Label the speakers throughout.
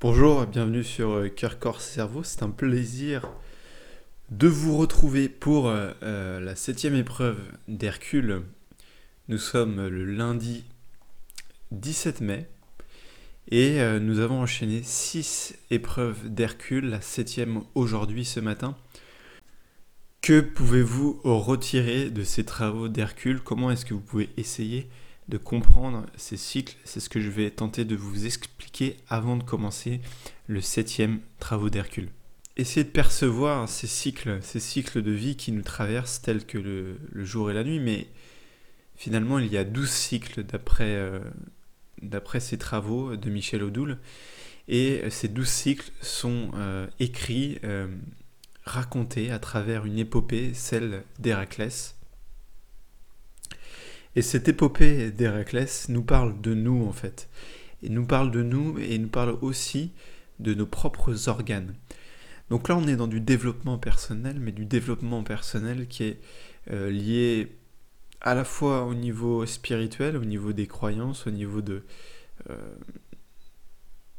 Speaker 1: Bonjour bienvenue sur euh, Cœur, Corps, Cerveau. C'est un plaisir de vous retrouver pour euh, euh, la septième épreuve d'Hercule. Nous sommes le lundi 17 mai et nous avons enchaîné six épreuves d'Hercule, la septième aujourd'hui ce matin. Que pouvez-vous retirer de ces travaux d'Hercule? Comment est-ce que vous pouvez essayer de comprendre ces cycles. C'est ce que je vais tenter de vous expliquer avant de commencer le septième travaux d'Hercule. Essayez de percevoir ces cycles, ces cycles de vie qui nous traversent tels que le, jour et la nuit, mais finalement il y a douze cycles d'après euh, ces travaux de Michel Odoul, et ces douze cycles sont euh, écrits, euh, racontés à travers une épopée, celle d'Héraclès, et cette épopée d'Héraclès nous parle de nous en fait. Et nous parle de nous et nous parle aussi de nos propres organes. Donc là on est dans du développement personnel, mais du développement personnel qui est euh, lié à la fois au niveau spirituel, au niveau des croyances, au niveau de, euh,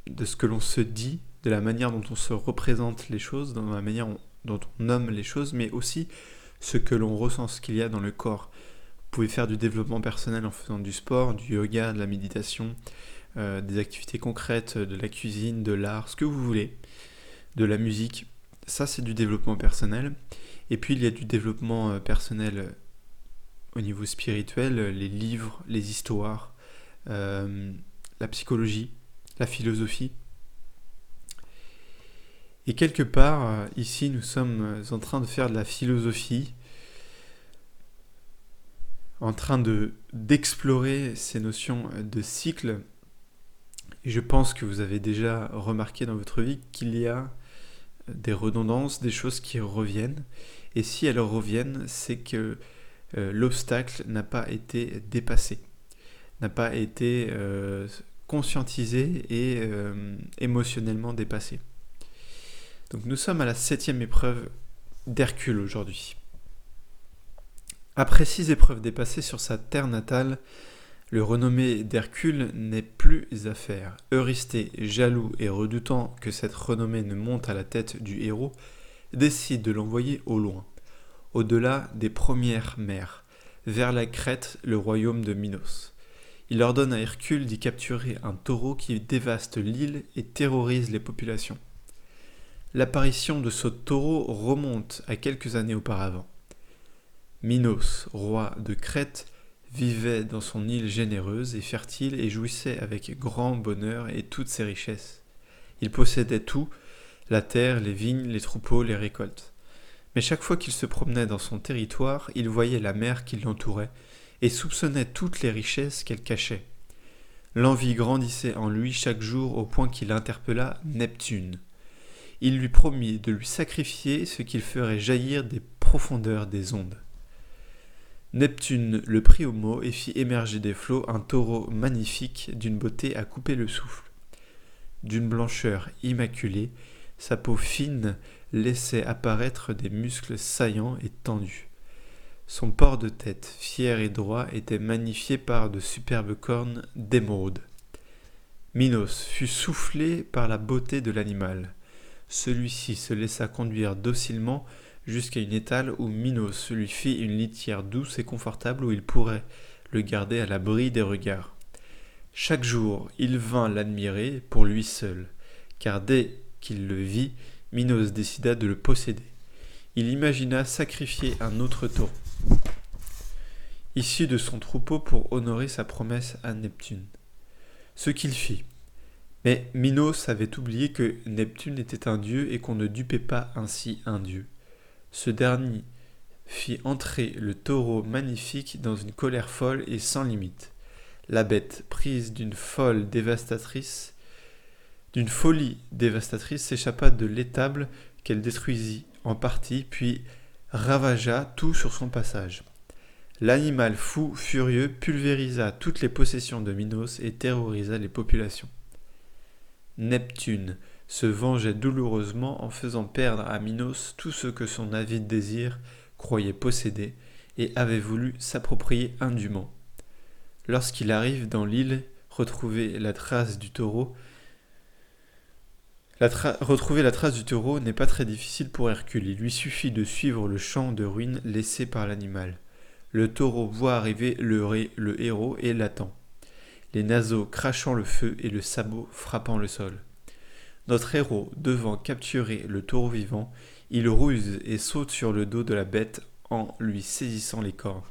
Speaker 1: de ce que l'on se dit, de la manière dont on se représente les choses, dans la manière dont on nomme les choses, mais aussi ce que l'on ressent, ce qu'il y a dans le corps. Vous pouvez faire du développement personnel en faisant du sport, du yoga, de la méditation, euh, des activités concrètes, de la cuisine, de l'art, ce que vous voulez, de la musique. Ça, c'est du développement personnel. Et puis, il y a du développement euh, personnel euh, au niveau spirituel, les livres, les histoires, la psychologie, la philosophie. Et quelque part, ici, nous sommes en train de faire de la philosophie en train de d'explorer ces notions de cycle. Je pense que vous avez déjà remarqué dans votre vie qu'il y a des redondances, des choses qui reviennent. Et si elles reviennent, c'est que euh, l'obstacle n'a pas été dépassé, n'a pas été euh, conscientisé et euh, émotionnellement dépassé. Donc nous sommes à la septième épreuve d'Hercule aujourd'hui. Après six épreuves dépassées sur sa terre natale, le renommé d'Hercule n'est plus à faire. Eurysthée, jaloux et redoutant que cette renommée ne monte à la tête du héros, décide de l'envoyer au loin, au-delà des premières mers, vers la Crète, le royaume de Minos. Il ordonne à Hercule d'y capturer un taureau qui dévaste l'île et terrorise les populations. L'apparition de ce taureau remonte à quelques années auparavant. Minos, roi de Crète, vivait dans son île généreuse et fertile et jouissait avec grand bonheur et toutes ses richesses. Il possédait tout, la terre, les vignes, les troupeaux, les récoltes. Mais chaque fois qu'il se promenait dans son territoire, il voyait la mer qui l'entourait et soupçonnait toutes les richesses qu'elle cachait. L'envie grandissait en lui chaque jour au point qu'il interpella Neptune. Il lui promit de lui sacrifier ce qu'il ferait jaillir des profondeurs des ondes. Neptune le prit au mot et fit émerger des flots un taureau magnifique d'une beauté à couper le souffle. D'une blancheur immaculée, sa peau fine laissait apparaître des muscles saillants et tendus. Son port de tête, fier et droit, était magnifié par de superbes cornes d'émeraude. Minos fut soufflé par la beauté de l'animal. Celui-ci se laissa conduire docilement jusqu'à une étale où Minos lui fit une litière douce et confortable où il pourrait le garder à l'abri des regards. Chaque jour, il vint l'admirer pour lui seul, car dès qu'il le vit, Minos décida de le posséder. Il imagina sacrifier un autre taureau, issu de son troupeau pour honorer sa promesse à Neptune. Ce qu'il fit. Mais Minos avait oublié que Neptune était un dieu et qu'on ne dupait pas ainsi un dieu. Ce dernier fit entrer le taureau magnifique dans une colère folle et sans limite. La bête, prise d'une folle dévastatrice, d'une folie dévastatrice, s'échappa de l'étable qu'elle détruisit en partie, puis ravagea tout sur son passage. L'animal fou, furieux, pulvérisa toutes les possessions de Minos et terrorisa les populations. Neptune, se vengeait douloureusement en faisant perdre à Minos tout ce que son avide désir croyait posséder et avait voulu s'approprier indûment. Lorsqu'il arrive dans l'île retrouver la trace du taureau, retrouver la trace du taureau n'est pas très difficile pour Hercule. Il lui suffit de suivre le champ de ruines laissé par l'animal. Le taureau voit arriver le, le héros et l'attend. Les naseaux crachant le feu et le sabot frappant le sol. Notre héros, devant capturer le taureau vivant, il ruse et saute sur le dos de la bête en lui saisissant les cornes.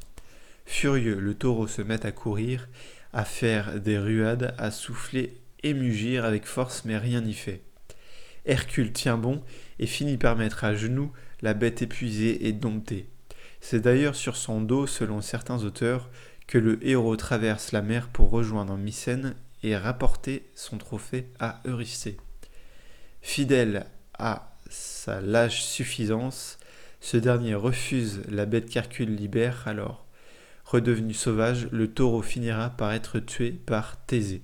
Speaker 1: Furieux, le taureau se met à courir, à faire des ruades, à souffler et mugir avec force, mais rien n'y fait. Hercule tient bon et finit par mettre à genoux la bête épuisée et domptée. C'est d'ailleurs sur son dos, selon certains auteurs, que le héros traverse la mer pour rejoindre Mycène et rapporter son trophée à Eurysthée. Fidèle à sa lâche suffisance, ce dernier refuse la bête qu'Hercule libère alors. Redevenu sauvage, le taureau finira par être tué par Thésée.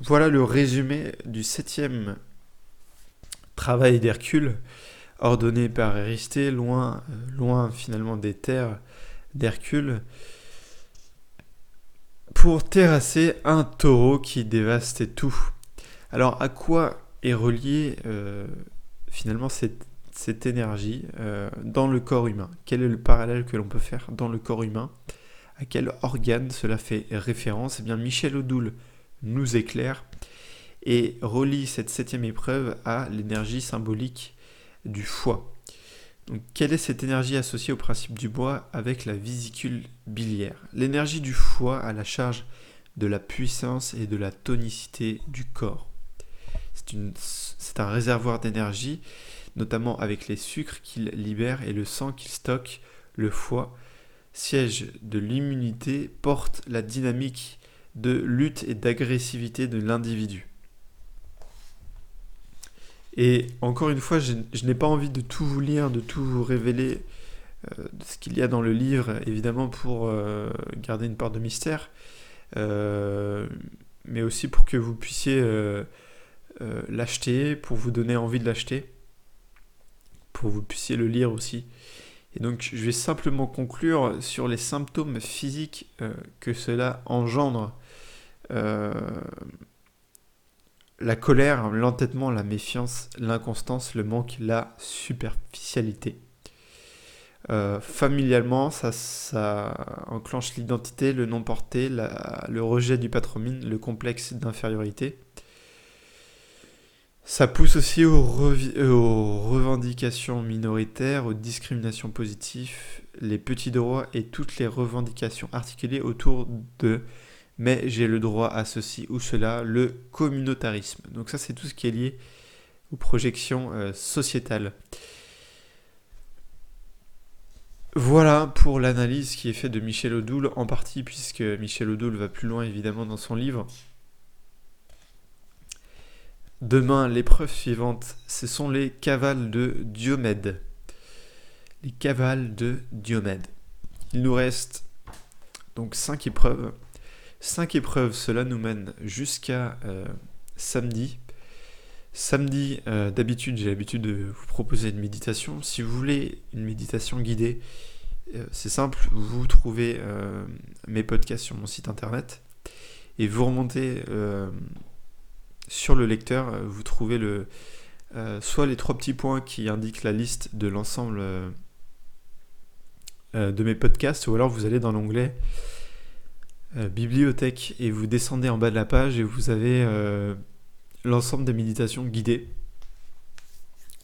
Speaker 1: Voilà le résumé du septième travail d'Hercule, ordonné par Eurysthée, loin, loin finalement des terres d'Hercule, pour terrasser un taureau qui dévastait tout. Alors à quoi est reliée euh, finalement cette, énergie euh, dans le corps humain? Quel est le parallèle que l'on peut faire dans le corps humain? À quel organe cela fait référence? Eh bien Michel Odoul nous éclaire et relie cette septième épreuve à l'énergie symbolique du foie. Donc, quelle est cette énergie associée au principe du bois avec la vésicule biliaire? L'énergie du foie a la charge de la puissance et de la tonicité du corps. C'est un réservoir d'énergie, notamment avec les sucres qu'il libère et le sang qu'il stocke. Le foie, siège de l'immunité, porte la dynamique de lutte et d'agressivité de l'individu. Et encore une fois, je, n'ai pas envie de tout vous lire, de tout vous révéler euh, de ce qu'il y a dans le livre, évidemment pour euh, garder une part de mystère, euh, mais aussi pour que vous puissiez l'acheter, pour vous donner envie de l'acheter, pour que vous puissiez le lire aussi. Et donc je vais simplement conclure sur les symptômes physiques que cela engendre euh, la colère, l'entêtement, la méfiance, l'inconstance, le manque, la superficialité. Euh, familialement, ça, ça, enclenche l'identité, le non porté, le rejet du patronyme, le complexe d'infériorité. Ça pousse aussi aux, aux, revendications minoritaires, aux discriminations positives, les petits droits et toutes les revendications articulées autour de mais j'ai le droit à ceci ou cela, le communautarisme. Donc ça c'est tout ce qui est lié aux projections euh, sociétales. Voilà pour l'analyse qui est faite de Michel Odoul, en partie puisque Michel Odoul va plus loin évidemment dans son livre. Demain, l'épreuve suivante, ce sont les cavales de Diomède. Les cavales de Diomède. Il nous reste donc cinq épreuves. Cinq épreuves, cela nous mène jusqu'à euh, samedi. Samedi, euh, d'habitude, j'ai l'habitude de vous proposer une méditation. Si vous voulez une méditation guidée, euh, c'est simple, vous trouvez mes podcasts sur mon site internet et vous remontez sur le lecteur, vous trouvez le, soit les trois petits points qui indiquent la liste de l'ensemble de mes podcasts, ou alors vous allez dans l'onglet euh, bibliothèque et vous descendez en bas de la page et vous avez euh, l'ensemble des méditations guidées,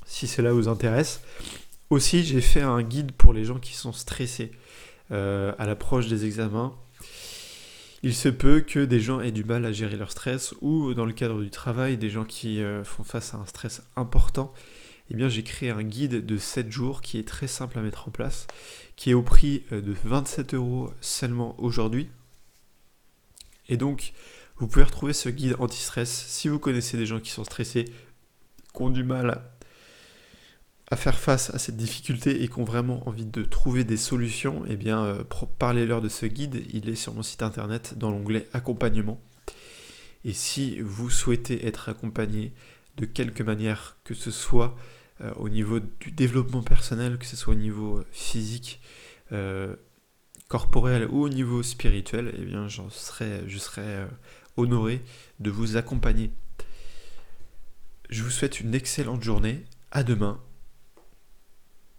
Speaker 1: si cela vous intéresse. Aussi, j'ai fait un guide pour les gens qui sont stressés euh, à l'approche des examens. Il se peut que des gens aient du mal à gérer leur stress ou dans le cadre du travail, des gens qui font face à un stress important. Eh bien, j'ai créé un guide de 7 jours qui est très simple à mettre en place, qui est au prix de 27 euros seulement aujourd'hui. Et donc, vous pouvez retrouver ce guide anti-stress si vous connaissez des gens qui sont stressés, qui ont du mal à faire face à cette difficulté et qui ont vraiment envie de trouver des solutions, eh bien, euh, parlez-leur de ce guide. Il est sur mon site internet dans l'onglet accompagnement. Et si vous souhaitez être accompagné de quelque manière que ce soit euh, au niveau du développement personnel, que ce soit au niveau euh, physique, corporel ou au niveau spirituel, eh bien, j'en serais, je serais honoré de vous accompagner. Je vous souhaite une excellente journée. À demain